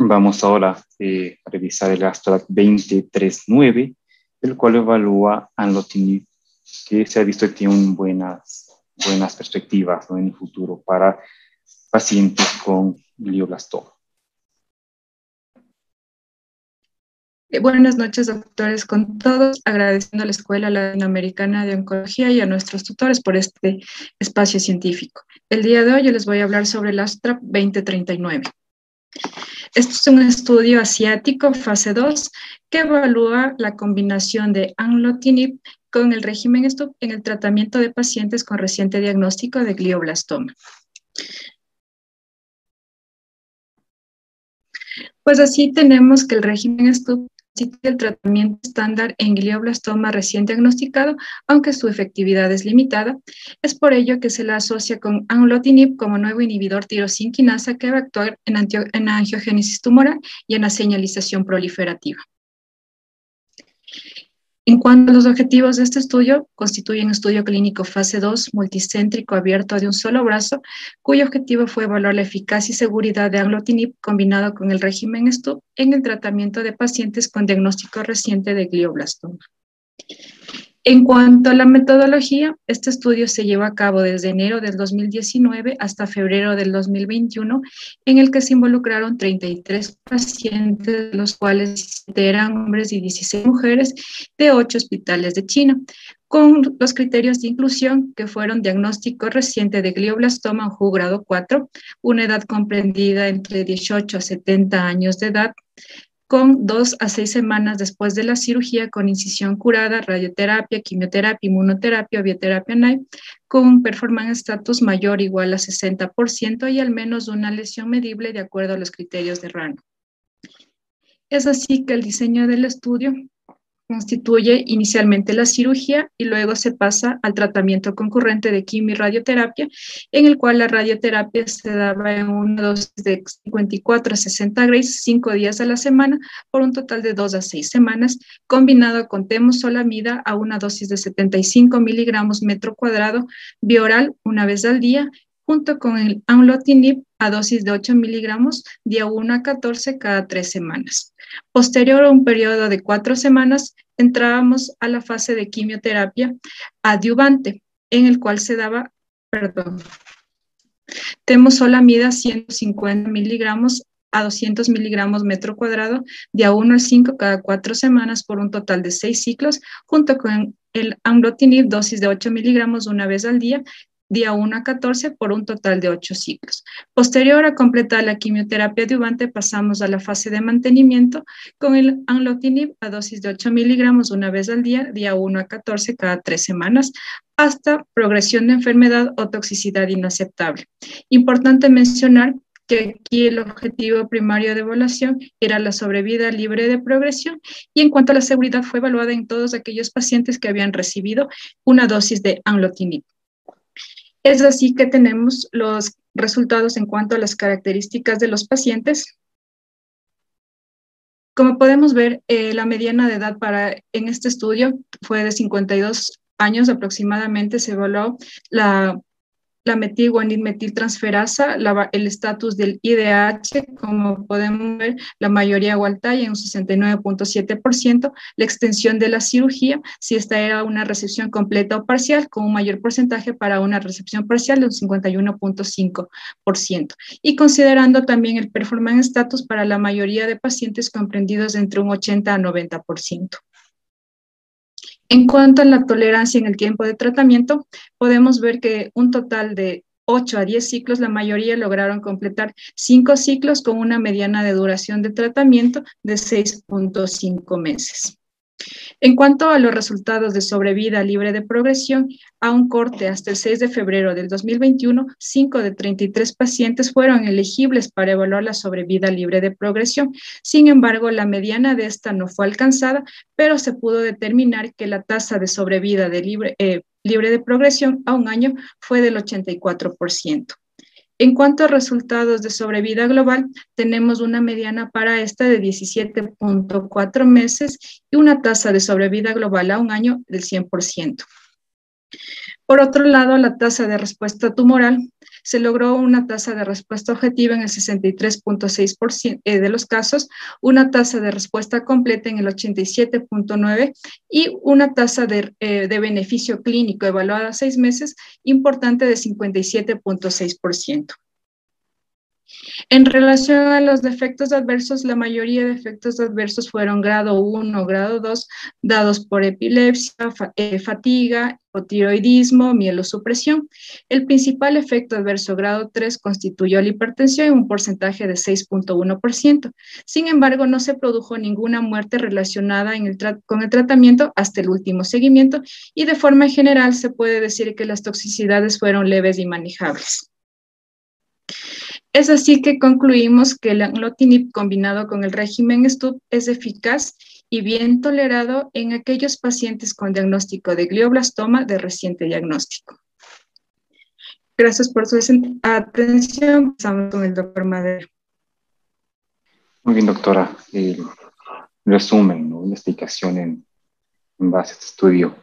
Vamos ahora eh, a revisar el abstract 2039, el cual evalúa anlotinib, que se ha visto que tiene buenas, buenas perspectivas en el futuro para pacientes con glioblastoma. Eh, buenas noches, doctores, con todos, agradeciendo a la Escuela Latinoamericana de Oncología y a nuestros tutores por este espacio científico. El día de hoy yo les voy a hablar sobre el Astra 2039. Este es un estudio asiático, fase 2, que evalúa la combinación de anlotinib con el régimen STUP en el tratamiento de pacientes con reciente diagnóstico de glioblastoma. Pues así tenemos que el régimen STUP el tratamiento estándar en glioblastoma recién diagnosticado, aunque su efectividad es limitada. Es por ello que se la asocia con anlotinib como nuevo inhibidor tirosinquinasa que va a actuar en, en angiogénesis tumoral y en la señalización proliferativa. En cuanto a los objetivos de este estudio, constituye un estudio clínico fase 2 multicéntrico abierto de un solo brazo, cuyo objetivo fue evaluar la eficacia y seguridad de aglutinib combinado con el régimen STUP en el tratamiento de pacientes con diagnóstico reciente de glioblastoma. En cuanto a la metodología, este estudio se lleva a cabo desde enero del 2019 hasta febrero del 2021, en el que se involucraron 33 pacientes, los cuales eran hombres y 16 mujeres de 8 hospitales de China, con los criterios de inclusión que fueron diagnóstico reciente de glioblastoma en grado 4, una edad comprendida entre 18 a 70 años de edad, con dos a seis semanas después de la cirugía con incisión curada, radioterapia, quimioterapia, inmunoterapia o bioterapia NAI, con performance status mayor o igual a 60% y al menos una lesión medible de acuerdo a los criterios de rango. Es así que el diseño del estudio constituye inicialmente la cirugía y luego se pasa al tratamiento concurrente de quimio y radioterapia, en el cual la radioterapia se daba en una dosis de 54 a 60 grays, 5 días a la semana, por un total de 2 a 6 semanas, combinado con temosolamida a una dosis de 75 miligramos metro cuadrado bioral una vez al día junto con el amlotinib a dosis de 8 miligramos día 1 a 14 cada tres semanas. Posterior a un periodo de cuatro semanas, entrábamos a la fase de quimioterapia adyuvante, en el cual se daba, perdón, temozolomida 150 miligramos a 200 miligramos metro cuadrado de a 1 al 5 cada cuatro semanas por un total de seis ciclos, junto con el amlotinib dosis de 8 miligramos una vez al día día 1 a 14 por un total de 8 ciclos. Posterior a completar la quimioterapia adyuvante, pasamos a la fase de mantenimiento con el anlotinib a dosis de 8 miligramos una vez al día, día 1 a 14 cada 3 semanas, hasta progresión de enfermedad o toxicidad inaceptable. Importante mencionar que aquí el objetivo primario de evaluación era la sobrevida libre de progresión y en cuanto a la seguridad fue evaluada en todos aquellos pacientes que habían recibido una dosis de anlotinib. Es así que tenemos los resultados en cuanto a las características de los pacientes. Como podemos ver, eh, la mediana de edad para, en este estudio fue de 52 años aproximadamente. Se evaluó la la metilguanidmetiltransferasa, el estatus del IDH, como podemos ver, la mayoría Waltaya en un 69.7%, la extensión de la cirugía, si esta era una recepción completa o parcial, con un mayor porcentaje para una recepción parcial de un 51.5%, y considerando también el performance status para la mayoría de pacientes comprendidos entre un 80 a 90%. En cuanto a la tolerancia en el tiempo de tratamiento, podemos ver que un total de 8 a 10 ciclos, la mayoría lograron completar 5 ciclos con una mediana de duración de tratamiento de 6.5 meses. En cuanto a los resultados de sobrevida libre de progresión, a un corte hasta el 6 de febrero del 2021, 5 de 33 pacientes fueron elegibles para evaluar la sobrevida libre de progresión. Sin embargo, la mediana de esta no fue alcanzada, pero se pudo determinar que la tasa de sobrevida libre, eh, libre de progresión a un año fue del 84%. En cuanto a resultados de sobrevida global, tenemos una mediana para esta de 17.4 meses y una tasa de sobrevida global a un año del 100%. Por otro lado, la tasa de respuesta tumoral se logró una tasa de respuesta objetiva en el 63.6% eh, de los casos, una tasa de respuesta completa en el 87.9% y una tasa eh, de beneficio clínico evaluada a seis meses importante de 57.6%. En relación a los defectos adversos, la mayoría de efectos adversos fueron grado 1 o grado 2, dados por epilepsia, eh, fatiga, hipotiroidismo, mielosupresión. El principal efecto adverso grado 3 constituyó la hipertensión en un porcentaje de 6.1%. Sin embargo, no se produjo ninguna muerte relacionada con el tratamiento hasta el último seguimiento y de forma general se puede decir que las toxicidades fueron leves y manejables. Es así que concluimos que el anglotinib combinado con el régimen STUP es eficaz y bien tolerado en aquellos pacientes con diagnóstico de glioblastoma de reciente diagnóstico. Gracias por su atención. Pasamos con el doctor Madero. Muy bien, doctora. El resumen, ¿no? la explicación en, base a este estudio.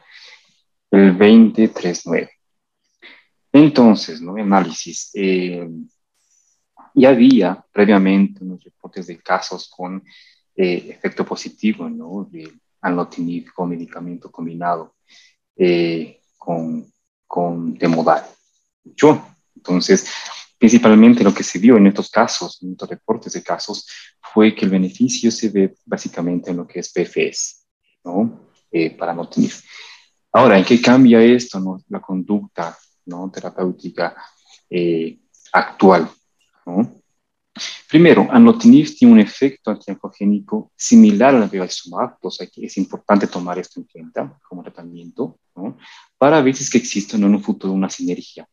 El 2039. Entonces, ¿no? análisis. Eh, ya había previamente unos reportes de casos con eh, efecto positivo, ¿no? De anlotinib con medicamento combinado eh, con, con temodal. Yo, entonces, principalmente lo que se vio en estos casos, en estos reportes de casos, fue que el beneficio se ve básicamente en lo que es PFS, ¿no? Eh, para anlotinib. Ahora, ¿en qué cambia esto, no? la conducta ¿no? terapéutica eh, actual? Primero, anotinib tiene un efecto antiancogénico similar al bevacizumab, o sea que es importante tomar esto en cuenta como tratamiento, para ver si es que existe en un futuro una sinergia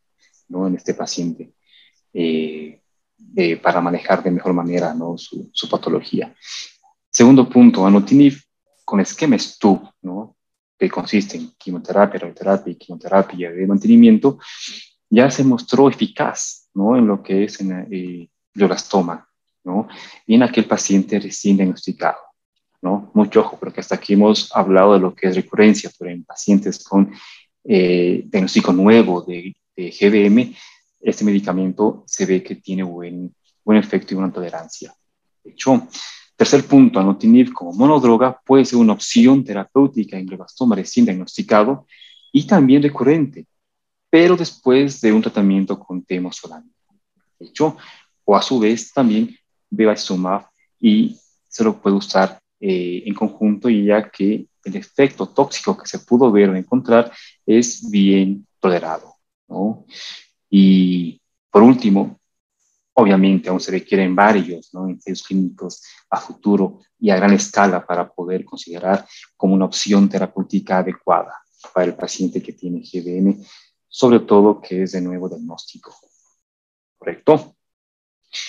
¿no? en este paciente eh, eh, para manejar de mejor manera ¿no? su, su, patología. Segundo punto, anotinib con esquema STUB, ¿no? que consiste en quimioterapia, radioterapia y quimioterapia de mantenimiento, ya se mostró eficaz ¿no? en lo que es en, eh, glioblastoma, ¿no? Y en aquel paciente recién diagnosticado, ¿no? Mucho ojo, porque hasta aquí hemos hablado de lo que es recurrencia, pero en pacientes con eh, diagnóstico nuevo de, de, GBM, este medicamento se ve que tiene buen, buen efecto y buena tolerancia. De hecho, tercer punto, anotinib como monodroga puede ser una opción terapéutica en glioblastoma recién diagnosticado y también recurrente, pero después de un tratamiento con temozolano. De hecho, o a su vez también bevacizumab y se lo puede usar eh, en conjunto ya que el efecto tóxico que se pudo ver o encontrar es bien tolerado. ¿no? Y por último, obviamente aún se requieren varios ¿no? ensayos clínicos a futuro y a gran escala para poder considerar como una opción terapéutica adecuada para el paciente que tiene GBM, sobre todo que es de nuevo diagnóstico. ¿Correcto?